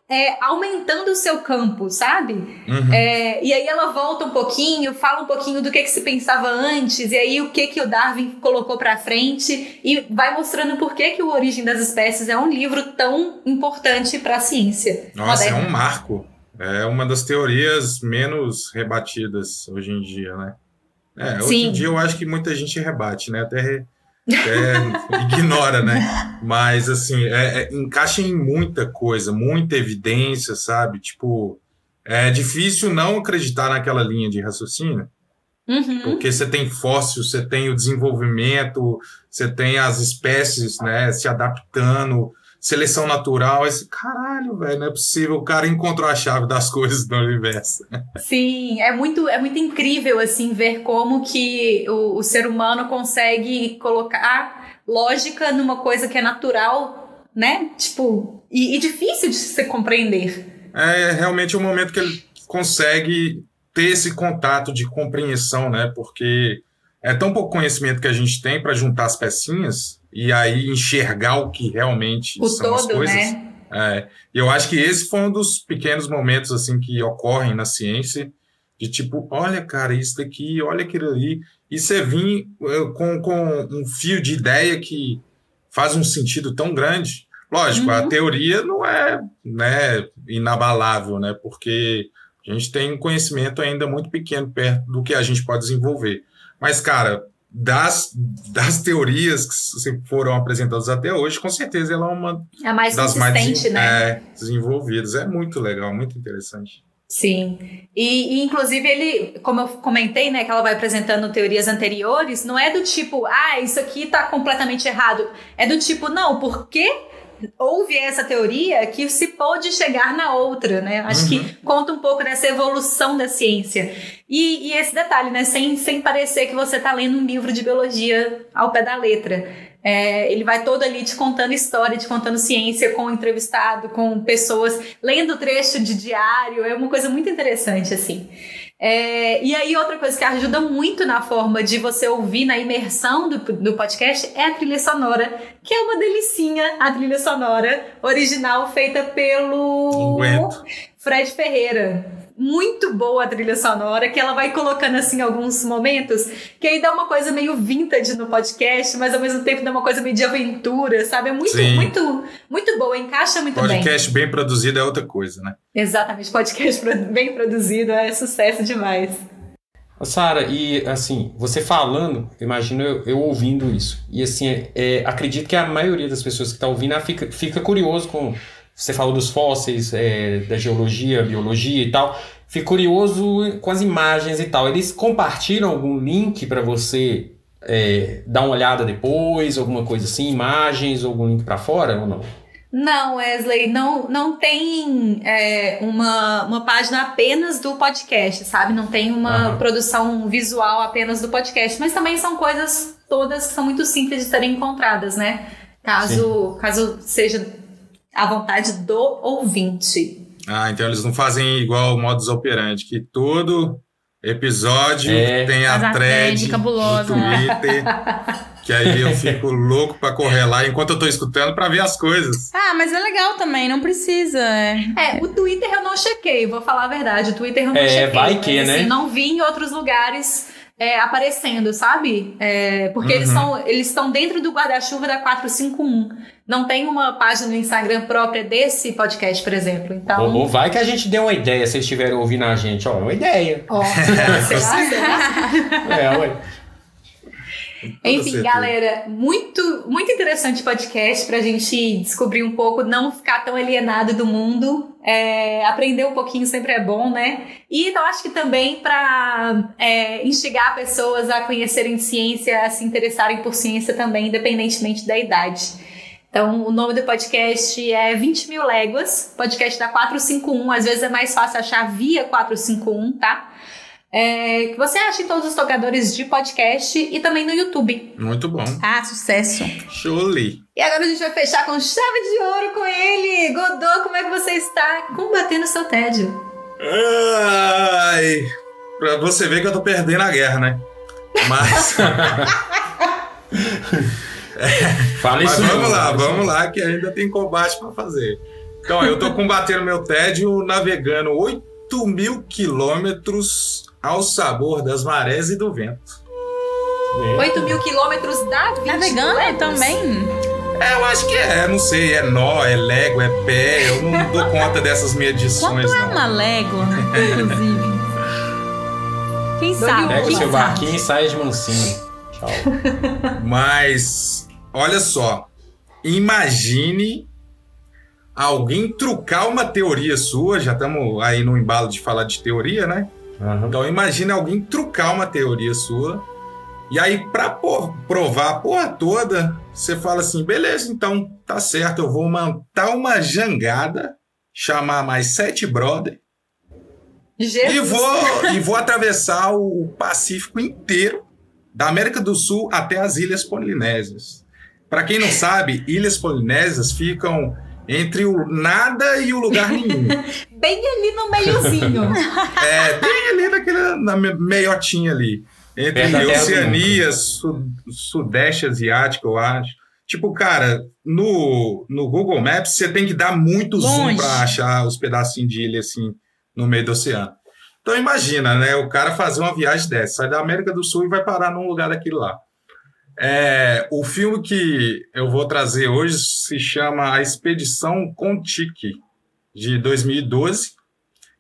é, aumentando o seu campo, sabe? Uhum. É, e aí ela volta um pouquinho, fala um pouquinho do que, que se pensava antes, e aí o que, que o Darwin colocou pra frente, e vai mostrando por que, que o Origem das Espécies é um livro tão importante para a ciência. Nossa, moderna. é um marco. É uma das teorias menos rebatidas hoje em dia, né? É, hoje Sim. em dia eu acho que muita gente rebate, né? Até é, ignora, né? Mas, assim, é, é, encaixa em muita coisa, muita evidência, sabe? Tipo, é difícil não acreditar naquela linha de raciocínio. Uhum. Porque você tem fóssil, você tem o desenvolvimento, você tem as espécies, né, se adaptando, seleção natural. Esse caralho, velho, não é possível. O cara encontrou a chave das coisas do universo. Sim, é muito, é muito incrível assim ver como que o, o ser humano consegue colocar lógica numa coisa que é natural, né? Tipo, e, e difícil de se compreender. É realmente o um momento que ele consegue ter esse contato de compreensão, né? Porque é tão pouco conhecimento que a gente tem para juntar as pecinhas e aí enxergar o que realmente o são todo, as coisas. Né? É, eu acho que esse foi um dos pequenos momentos assim que ocorrem na ciência de tipo, olha, cara, isso daqui, olha aquilo ali, e você vir eh, com, com um fio de ideia que faz um sentido tão grande. Lógico, uhum. a teoria não é né, inabalável, né? Porque a gente tem um conhecimento ainda muito pequeno perto do que a gente pode desenvolver. Mas, cara, das, das teorias que foram apresentadas até hoje, com certeza ela é uma a mais das mais né? é, desenvolvidas. É muito legal, muito interessante. Sim. E, e, inclusive ele, como eu comentei, né, que ela vai apresentando teorias anteriores, não é do tipo, ah, isso aqui tá completamente errado. É do tipo, não, por que houve essa teoria que se pôde chegar na outra, né? Acho uhum. que conta um pouco dessa evolução da ciência. E, e, esse detalhe, né? Sem, sem parecer que você está lendo um livro de biologia ao pé da letra. É, ele vai todo ali te contando história, te contando ciência, com entrevistado, com pessoas, lendo trecho de diário. É uma coisa muito interessante, assim. É, e aí, outra coisa que ajuda muito na forma de você ouvir, na imersão do, do podcast, é a trilha sonora, que é uma delicinha, a trilha sonora original feita pelo Fred Ferreira muito boa a trilha sonora, que ela vai colocando assim alguns momentos, que aí dá uma coisa meio vintage no podcast, mas ao mesmo tempo dá uma coisa meio de aventura, sabe? É muito, Sim. muito, muito boa, encaixa muito podcast bem. Podcast bem produzido é outra coisa, né? Exatamente, podcast bem produzido é sucesso demais. Sara, e assim, você falando, imagino eu, eu ouvindo isso. E assim, é, é acredito que a maioria das pessoas que está ouvindo fica, fica curioso com você falou dos fósseis, é, da geologia, biologia e tal. Fico curioso com as imagens e tal. Eles compartilham algum link para você é, dar uma olhada depois, alguma coisa assim, imagens, algum link para fora ou não? Não, Wesley, não, não tem é, uma, uma página apenas do podcast, sabe? Não tem uma uhum. produção visual apenas do podcast, mas também são coisas todas que são muito simples de serem encontradas, né? Caso, caso seja à vontade do ouvinte. Ah, então eles não fazem igual o modus operandi, que todo episódio é. tem a thread cabulosa. no Twitter. que aí eu fico louco para correr lá enquanto eu tô escutando para ver as coisas. Ah, mas é legal também, não precisa. É. é, o Twitter eu não chequei, vou falar a verdade. O Twitter eu não é, chequei. Vai que, mas, né? Assim, não vi em outros lugares é, aparecendo, sabe? É, porque uhum. eles são eles estão dentro do guarda-chuva da 451. Não tem uma página no Instagram própria desse podcast, por exemplo. Então. Ou, ou vai que a gente deu uma ideia, se vocês estiverem ouvindo a gente, ó, uma ideia. Ó, será? será? é, ué. Enfim, galera, muito, muito interessante podcast pra gente descobrir um pouco, não ficar tão alienado do mundo. É, aprender um pouquinho sempre é bom, né? E eu acho que também pra é, instigar pessoas a conhecerem ciência, a se interessarem por ciência também, independentemente da idade. Então, o nome do podcast é 20 mil léguas, podcast da 451. Às vezes é mais fácil achar via 451, tá? É, que você acha em todos os tocadores de podcast e também no YouTube. Muito bom. Ah, sucesso. Chole. E agora a gente vai fechar com chave de ouro com ele. Godô, como é que você está combatendo seu tédio? Ai, pra você ver que eu tô perdendo a guerra, né? Mas, Fala mas isso vamos não, lá, vamos lá, que ainda tem combate pra fazer. Então, eu tô combatendo meu tédio navegando 8 mil quilômetros ao sabor das marés e do vento. não. 8 mil quilômetros da 20 Navegando léguas. também? É, eu acho que é, não sei, é nó, é lego, é pé, eu não dou conta dessas medições, Quanto é não. uma légua, inclusive? Quem sabe? Pega o seu barquinho e sai de mansinho. Tchau. Mas, olha só, imagine alguém trucar uma teoria sua, já estamos aí no embalo de falar de teoria, né? Aham. Então imagine alguém trucar uma teoria sua, e aí pra po- provar a porra toda, você fala assim, beleza, então tá certo, eu vou montar uma jangada, chamar mais sete brother, e vou, e vou atravessar o Pacífico inteiro, da América do Sul até as Ilhas Polinésias. Para quem não sabe, Ilhas Polinésias ficam entre o nada e o lugar nenhum. Bem ali no meiozinho. É, bem ali naquela, na me- meiotinha ali. Entre Oceania, Su- Sudeste Asiático, eu acho. Tipo, cara, no, no Google Maps você tem que dar muito zoom Longe. para achar os pedacinhos de ilha assim no meio do oceano. Então imagina, né? O cara fazer uma viagem dessa, sai da América do Sul e vai parar num lugar daquele lá. É, o filme que eu vou trazer hoje se chama A Expedição Contique, de 2012,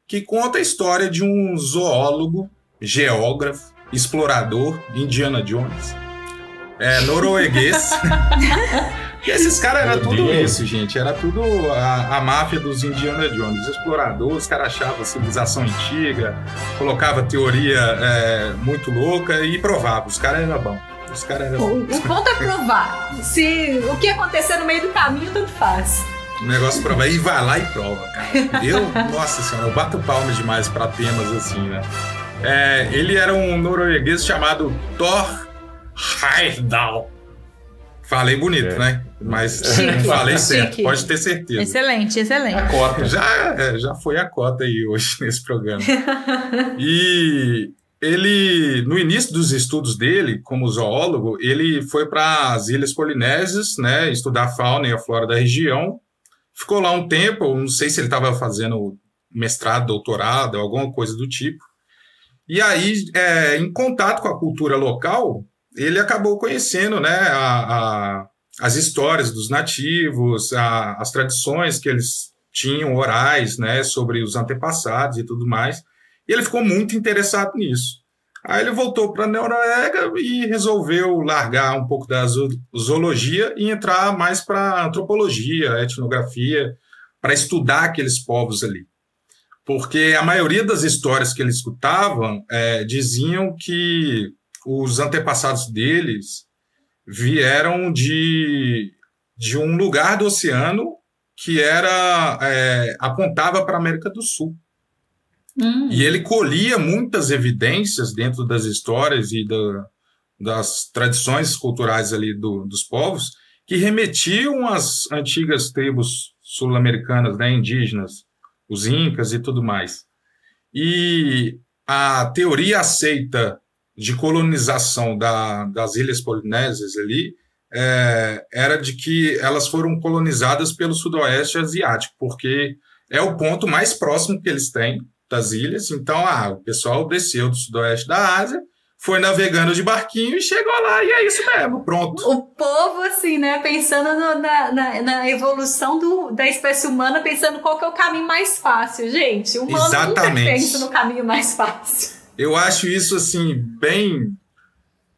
que conta a história de um zoólogo, geógrafo, explorador, Indiana Jones, é, norueguês. e esses caras eram tudo Deus. isso, gente. Era tudo a, a máfia dos Indiana Jones. Explorador, os caras achavam a civilização antiga, colocava teoria é, muito louca e provava. Os caras eram bons. Os caras eram o, o ponto é provar. Se o que acontecer no meio do caminho, tanto faz. Um negócio pra provar. E vai lá e prova, cara. Eu, nossa senhora, eu bato palmas demais pra temas assim, né? É, ele era um norueguês chamado Thor Heyerdahl. Falei bonito, É. né? Mas Chique. não falei certo, Chique. pode ter certeza. Excelente, excelente. A cota. Já, é, já foi a cota aí hoje nesse programa. E ele, no início dos estudos dele, como zoólogo, ele foi para as Ilhas Polinésias, né, estudar a fauna e a flora da região. Ficou lá um tempo, não sei se ele estava fazendo mestrado, doutorado, alguma coisa do tipo. E aí, é, em contato com a cultura local, ele acabou conhecendo, né, a, a- as histórias dos nativos, a- as tradições que eles tinham orais, né, sobre os antepassados e tudo mais. E ele ficou muito interessado nisso. Aí ele voltou para a Noruega e resolveu largar um pouco da zo- zoologia e entrar mais para antropologia, etnografia, para estudar aqueles povos ali. Porque a maioria das histórias que ele escutava é, diziam que os antepassados deles vieram de, de um lugar do oceano que era é, apontava para a América do Sul. Hum. E ele colhia muitas evidências dentro das histórias e da- das tradições culturais ali do- dos povos que remetiam às antigas tribos sul-americanas, né, indígenas, os incas e tudo mais. E a teoria aceita de colonização da- das ilhas polinésias ali é, era de que elas foram colonizadas pelo sudoeste asiático, porque é o ponto mais próximo que eles têm das ilhas. Então, ah, o pessoal desceu do sudoeste da Ásia, foi navegando de barquinho e chegou lá, e é isso mesmo, pronto. O povo, assim, né, pensando no- na, na, na evolução do, da espécie humana, pensando qual que é o caminho mais fácil, gente. O humano nunca Exatamente. pensa no caminho mais fácil. Eu acho isso, assim, bem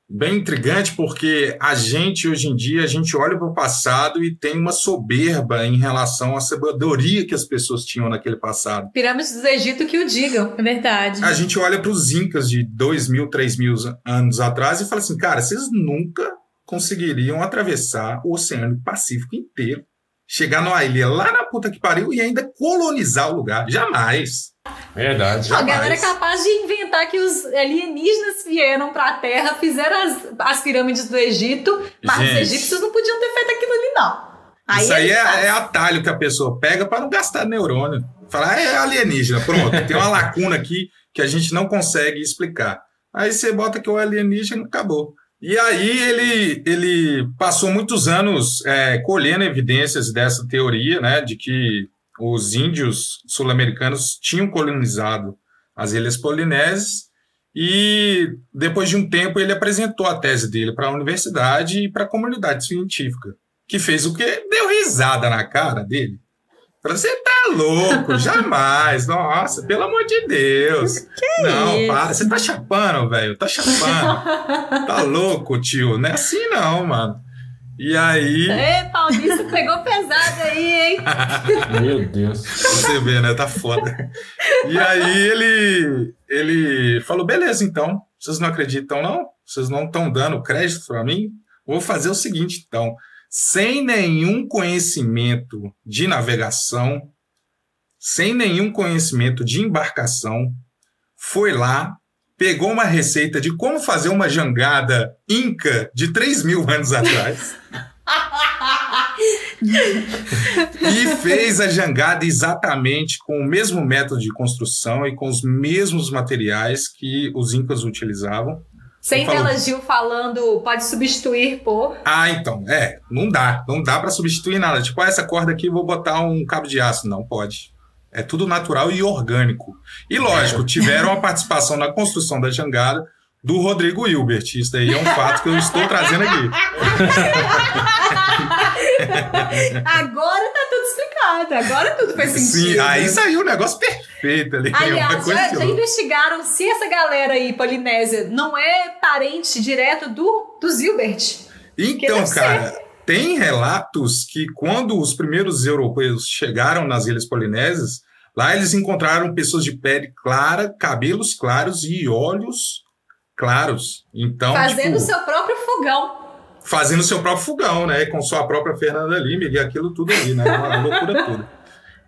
bem intrigante porque a gente hoje em dia a gente olha para o passado e tem uma soberba em relação à sabedoria que as pessoas tinham naquele passado. Pirâmides do Egito que o digam. É verdade. A gente olha para os incas de dois mil, três mil anos atrás e fala assim, cara, vocês nunca conseguiriam atravessar o Oceano Pacífico inteiro, chegar numa ilha lá na puta que pariu e ainda colonizar o lugar. Jamais. Verdade. A galera é capaz de inventar que os alienígenas vieram pra Terra, fizeram as, as pirâmides do Egito, mas Gente. os egípcios não podiam ter feito aquilo ali, não. Isso aí eles é, fazem. é atalho que a pessoa pega para não gastar neurônio. Falar, ah, é alienígena, pronto. Tem uma lacuna aqui que a gente não consegue explicar. Aí você bota que o alienígena acabou. E aí ele, ele passou muitos anos é, colhendo evidências dessa teoria, né, de que os índios sul-americanos tinham colonizado as ilhas polinésias e depois de um tempo ele apresentou a tese dele para a universidade e para a comunidade científica, que fez o quê? Deu risada na cara dele. Você tá louco? Jamais. Nossa, pelo amor de Deus. não, isso? para. Você tá chapando, velho. Tá chapando. tá louco, tio. Não é assim não, mano. E aí, Ê, Paulista pegou pesado aí, hein? Meu Deus. você vê, né? Tá foda. E aí ele, ele falou, beleza, então. Vocês não acreditam, não? Vocês não estão dando crédito para mim? Vou fazer o seguinte, então. Sem nenhum conhecimento de navegação, sem nenhum conhecimento de embarcação, foi lá, pegou uma receita de como fazer uma jangada inca de 3 mil anos atrás. e fez a jangada exatamente com o mesmo método de construção e com os mesmos materiais que os incas utilizavam. Sem. Bela Gil falando, pode substituir por. Ah, então, é, não dá, não dá para substituir nada. Tipo, ah, essa corda aqui vou botar um cabo de aço, não pode. É tudo natural e orgânico. E lógico, tiveram a participação na construção da jangada do Rodrigo Hilbert. Isso daí é um fato que eu estou trazendo aqui. Agora explicado, agora tudo faz sentido. Sim, aí saiu o negócio perfeito ali. Aliás, já, já outra. investigaram se essa galera aí, Polinésia, não é parente direto do, do Zilbert? Então, cara, tem relatos que quando os primeiros europeus chegaram nas Ilhas Polinésias, lá eles encontraram pessoas de pele clara, cabelos claros e olhos claros. Então, Fazendo tipo, seu próprio fogão. Fazendo seu próprio fogão, né? Com sua própria Fernanda Lima e aquilo tudo ali, né? Uma loucura toda.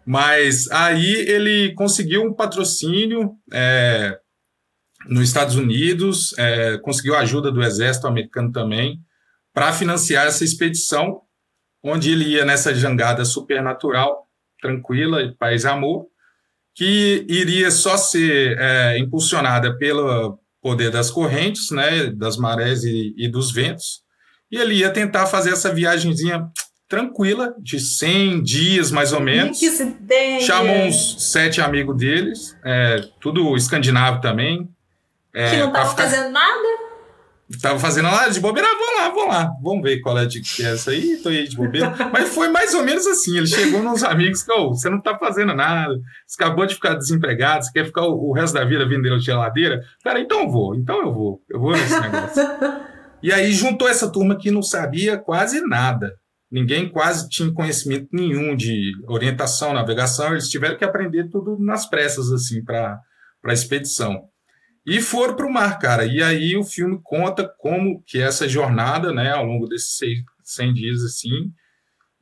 Mas aí ele conseguiu um patrocínio é, nos Estados Unidos, é, conseguiu a ajuda do exército americano também para financiar essa expedição, onde ele ia nessa jangada supernatural, tranquila, e paz e amor, que iria só ser é, impulsionada pelo poder das correntes, né, das marés e, e dos ventos, e ele ia tentar fazer essa viagenzinha tranquila, de 100 dias mais ou menos. Chamou uns sete amigos deles, é, tudo escandinavo também. É, Que não tava ficar- fazendo nada. Tava fazendo lá de bobeira, ah, vamos lá, vamos lá, vamos ver qual é de que é essa aí, tô aí de bobeira. Mas foi mais ou menos assim, ele chegou nos amigos que, "Ô, você não tá fazendo nada, você acabou de ficar desempregado, você quer ficar o, o resto da vida vendendo geladeira? Cara, então eu vou, então eu vou, eu vou nesse negócio. e aí juntou essa turma que não sabia quase nada. Ninguém quase tinha conhecimento nenhum de orientação, navegação, eles tiveram que aprender tudo nas pressas, assim, para a expedição. E foram para o mar, cara. E aí o filme conta como que essa jornada, né, ao longo desses seis, 100 dias, assim.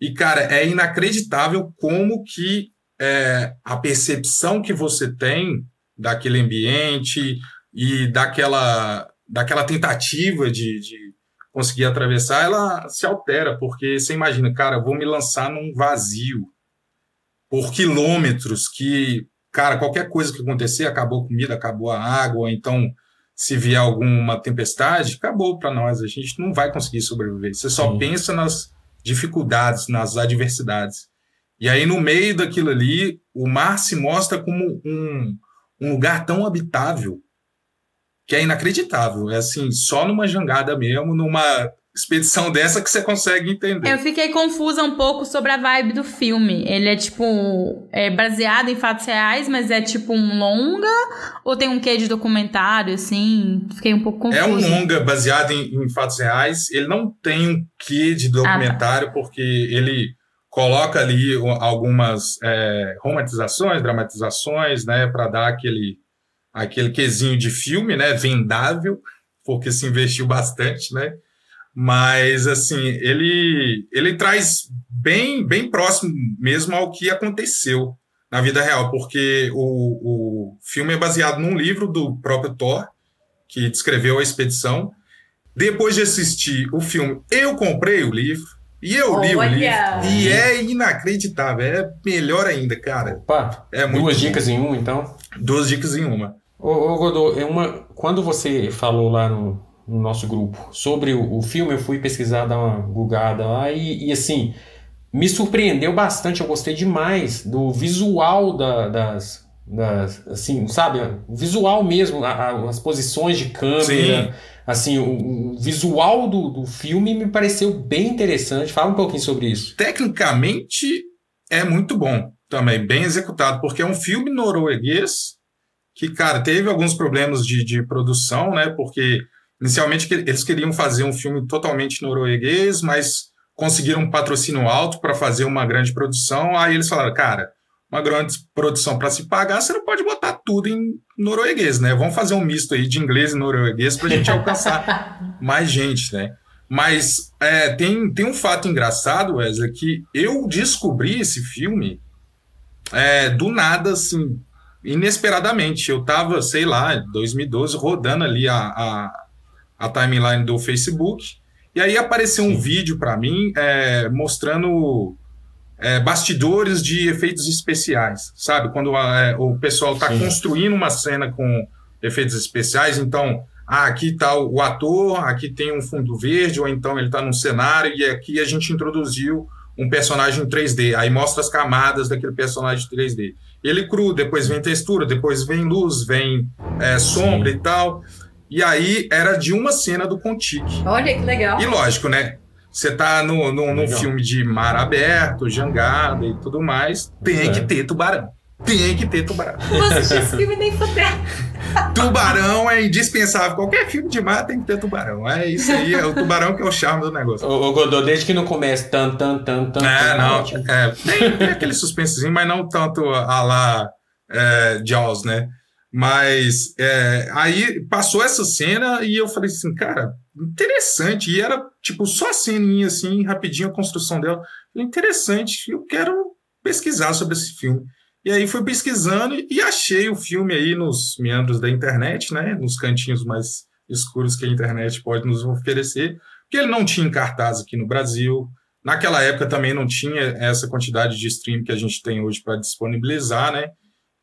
E, cara, é inacreditável como que é, a percepção que você tem daquele ambiente e daquela, daquela tentativa de, de conseguir atravessar, ela se altera, porque você imagina, cara, eu vou me lançar num vazio por quilômetros que cara, qualquer coisa que acontecer, acabou a comida, acabou a água, então se vier alguma tempestade, acabou para nós, a gente não vai conseguir sobreviver. Você só Sim. pensa nas dificuldades, nas adversidades. E aí, no meio daquilo ali, o mar se mostra como um, um lugar tão habitável que é inacreditável. É assim, só numa jangada mesmo, numa expedição dessa que você consegue entender. Eu fiquei confusa um pouco sobre a vibe do filme. Ele é tipo. É baseado em fatos reais, mas é tipo um longa? Ou tem um quê de documentário, assim? Fiquei um pouco confusa. É um longa baseado em, em fatos reais. Ele não tem um quê de documentário, porque ele coloca ali algumas é, romantizações, dramatizações, né, para dar aquele aquele quesinho de filme, né, vendável, porque se investiu bastante, né? Mas assim, ele ele traz bem bem próximo mesmo ao que aconteceu na vida real, porque o, o filme é baseado num livro do próprio Thor, que descreveu a expedição. Depois de assistir o filme, eu comprei o livro e eu li o Olha! livro. E é inacreditável, é melhor ainda, cara. Opa, É muito duas bom. dicas em um, então. Duas dicas em uma. Ô, ô Godô, é uma, quando você falou lá no, no nosso grupo sobre o, o filme, eu fui pesquisar, dar uma gugada lá e, e, assim, me surpreendeu bastante, eu gostei demais do visual da- das, das, assim, sabe, o visual mesmo, a- a- as posições de câmera, Sim. assim, o, o visual do, do filme me pareceu bem interessante, fala um pouquinho sobre isso. Tecnicamente é muito bom também, bem executado, porque é um filme norueguês que, cara, teve alguns problemas de, de produção, né? Porque inicialmente eles queriam fazer um filme totalmente norueguês, mas conseguiram um patrocínio alto para fazer uma grande produção. Aí eles falaram, cara, uma grande produção para se pagar, você não pode botar tudo em norueguês, né? Vamos fazer um misto aí de inglês e norueguês para a gente alcançar mais gente, né? Mas é, tem, tem um fato engraçado, Wesley, que eu descobri esse filme é, do nada, assim, inesperadamente. Eu tava, sei lá, em 2012, rodando ali a, a, a timeline do Facebook, e aí apareceu um vídeo para mim é, mostrando é, bastidores de efeitos especiais, sabe? Quando é, o pessoal tá Sim. construindo uma cena com efeitos especiais, então ah, aqui está o ator, aqui tem um fundo verde, ou então ele está num cenário, e aqui a gente introduziu um personagem em 3D. Aí mostra as camadas daquele personagem 3D. Ele cru, depois vem textura, depois vem luz, vem é, sombra e tal. E aí era de uma cena do Contique. Olha que legal. E lógico, né? Você tá no, no, num filme de mar aberto, jangada e tudo mais, tem É. que ter tubarão. Tem que ter tubarão. Não vou assistir esse filme nem fuder. Tubarão é indispensável. Qualquer filme de mar tem que ter tubarão. É isso aí, é o tubarão que é o charme do negócio. Ô, ô Godô, desde que não começa tan, tan, tan, tan, É, tan, não. É, tem, tem aquele suspensezinho, mas não tanto a lá é, Jaws, né? Mas é, aí passou essa cena e eu falei assim, cara, interessante. E era tipo só a ceninha assim, rapidinho a construção dela. Falei, interessante, eu quero pesquisar sobre esse filme. E aí fui pesquisando e achei o filme aí nos meandros da internet, né? Nos cantinhos mais escuros que a internet pode nos oferecer. Porque ele não tinha em cartaz aqui no Brasil. Naquela época também não tinha essa quantidade de stream que a gente tem hoje para disponibilizar, né?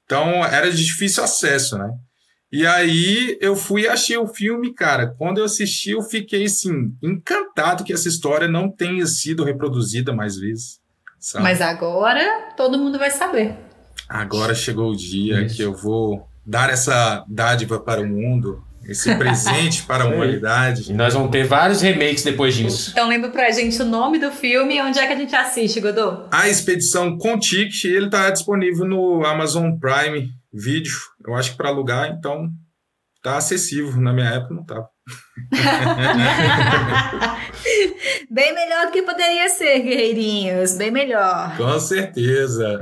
Então era de difícil acesso, né? E aí eu fui e achei o filme, cara. Quando eu assisti, eu fiquei assim, encantado que essa história não tenha sido reproduzida mais vezes. sabe? Mas agora todo mundo vai saber. Agora chegou o dia Isso. que eu vou dar essa dádiva para o mundo, esse presente para a humanidade. E nós vamos ter vários remakes depois disso. Então lembra pra gente o nome do filme e onde é que a gente assiste, Godô? A expedição Contic, ele está disponível no Amazon Prime Video. Eu acho que para alugar, então tá acessível. Na minha época não tava. Bem melhor do que poderia ser, guerreirinhos. Bem melhor. Com certeza.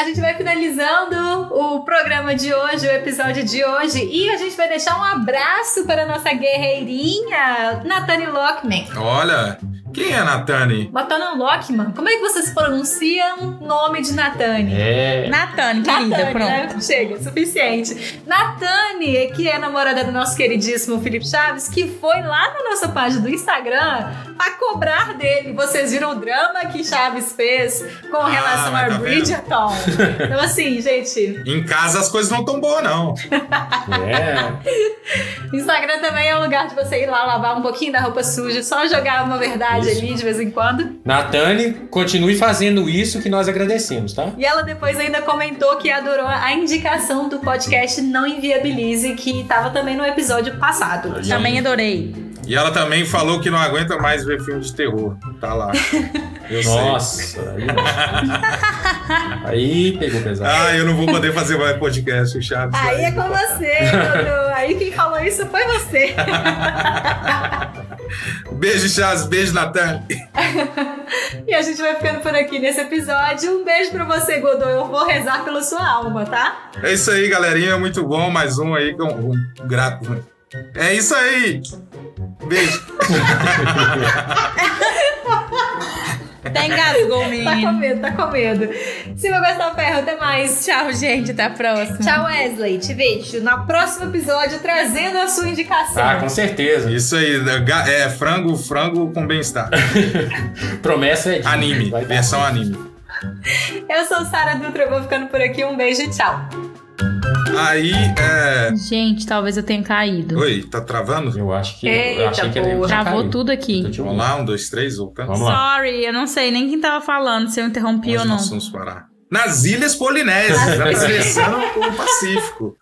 A gente vai finalizando o programa de hoje, o episódio de hoje, e a gente vai deixar um abraço para a nossa guerreirinha, Nathani Lockman. Olha, quem é a Natane? Botando Lockman, como é que vocês pronunciam o nome de Nathani? É. Natane, querida, Natane, pronto. né? Chega, suficiente. Natane, que é namorada do nosso queridíssimo Felipe Chaves, que foi lá na nossa página do Instagram pra cobrar dele. Vocês viram o drama que Chaves fez com Ah, relação mas a tá? Bridgerton. Então, assim, gente, Em casa as coisas não tão boas, não. É. Instagram também é um lugar de você ir lá lavar um pouquinho da roupa suja, só jogar uma verdade Isso. ali de vez em quando. Natane, continue fazendo isso que nós agradecemos, tá? E ela depois ainda comentou que adorou a indicação do podcast Não Inviabilize, que tava também no episódio passado. Também adorei. E ela também falou que não aguenta mais ver filme de terror. Tá lá. Eu. Nossa, aí, aí pegou pesado. Ah, eu não vou poder fazer mais podcast, o Chaves. Aí é com você, Dudu. Aí quem falou isso foi você. Beijo, Chaves. Beijo, Natan. E a gente vai ficando por aqui nesse episódio. Um beijo pra você, Godô. Eu vou rezar pela sua alma, tá? É isso aí, galerinha. Muito bom. Mais um aí com um grato. É isso aí. Beijo. Até engasgou, Tá com menino. medo, tá com medo. Silvia Gustavo Ferro, até mais. Tchau, gente. Até a próxima. Tchau, Wesley. Te vejo no próximo episódio trazendo a sua indicação. Ah, com certeza. Isso aí. ga- É frango, frango com bem-estar. Promessa é de Anime. Versão anime. Eu sou Sara Dutra, eu vou ficando por aqui. Um beijo e tchau. Aí, é. Gente, talvez eu tenha caído. Oi, tá travando? Eu acho que. Eita, eu achei que porra. Travou caiu. tudo aqui. Te Vamos lá, um, dois, três, voltando. Vamos lá. Sorry, eu não sei nem quem tava falando, se eu interrompi Onde ou não. nós vamos parar? Nas Ilhas Polinésias, atravessando o Pacífico.